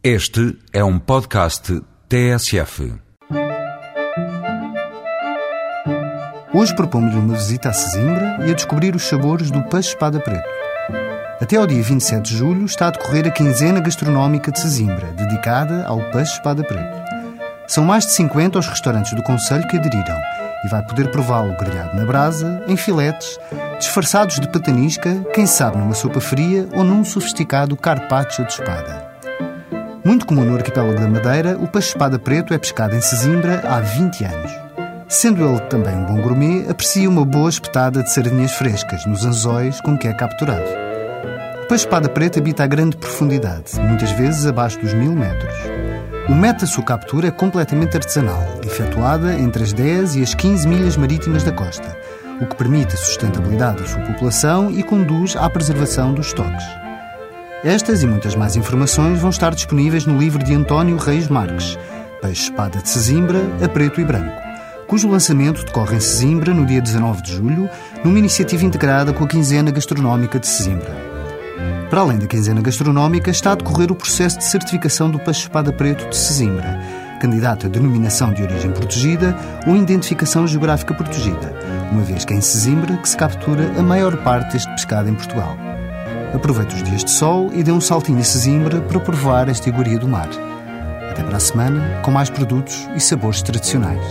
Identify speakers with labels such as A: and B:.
A: Este é um podcast TSF.
B: Hoje propomos uma visita a Sesimbra e a descobrir os sabores do peixe espada preto. Até ao dia 27 de julho está a decorrer a quinzena gastronómica de Sesimbra, dedicada ao peixe espada preto. São mais de 50 os restaurantes do Conselho que aderiram e vai poder prová-lo grelhado na brasa, em filetes, disfarçados de patanisca, quem sabe numa sopa fria ou num sofisticado carpaccio de espada. Muito comum no arquipélago da Madeira, o peixe-espada preto é pescado em Sesimbra há 20 anos. Sendo ele também um bom gourmet, aprecia uma boa espetada de sardinhas frescas nos anzóis com que é capturado. O peixe-espada preto habita a grande profundidade, muitas vezes abaixo dos mil metros. O método da sua captura é completamente artesanal, efetuada entre as 10 e as 15 milhas marítimas da costa, o que permite a sustentabilidade da sua população e conduz à preservação dos estoques. Estas e muitas mais informações vão estar disponíveis no livro de António Reis Marques, Peixe Espada de Sesimbra, a Preto e Branco, cujo lançamento decorre em Sesimbra no dia 19 de julho, numa iniciativa integrada com a Quinzena Gastronómica de Sesimbra. Para além da Quinzena Gastronómica, está a decorrer o processo de certificação do Peixe Espada Preto de Sesimbra, candidato a denominação de origem protegida ou identificação geográfica protegida, uma vez que é em Sesimbra que se captura a maior parte deste pescado em Portugal. Aproveite os dias de sol e dê um saltinho a Sesimbra para provar esta iguaria do mar. Até para a semana, com mais produtos e sabores tradicionais.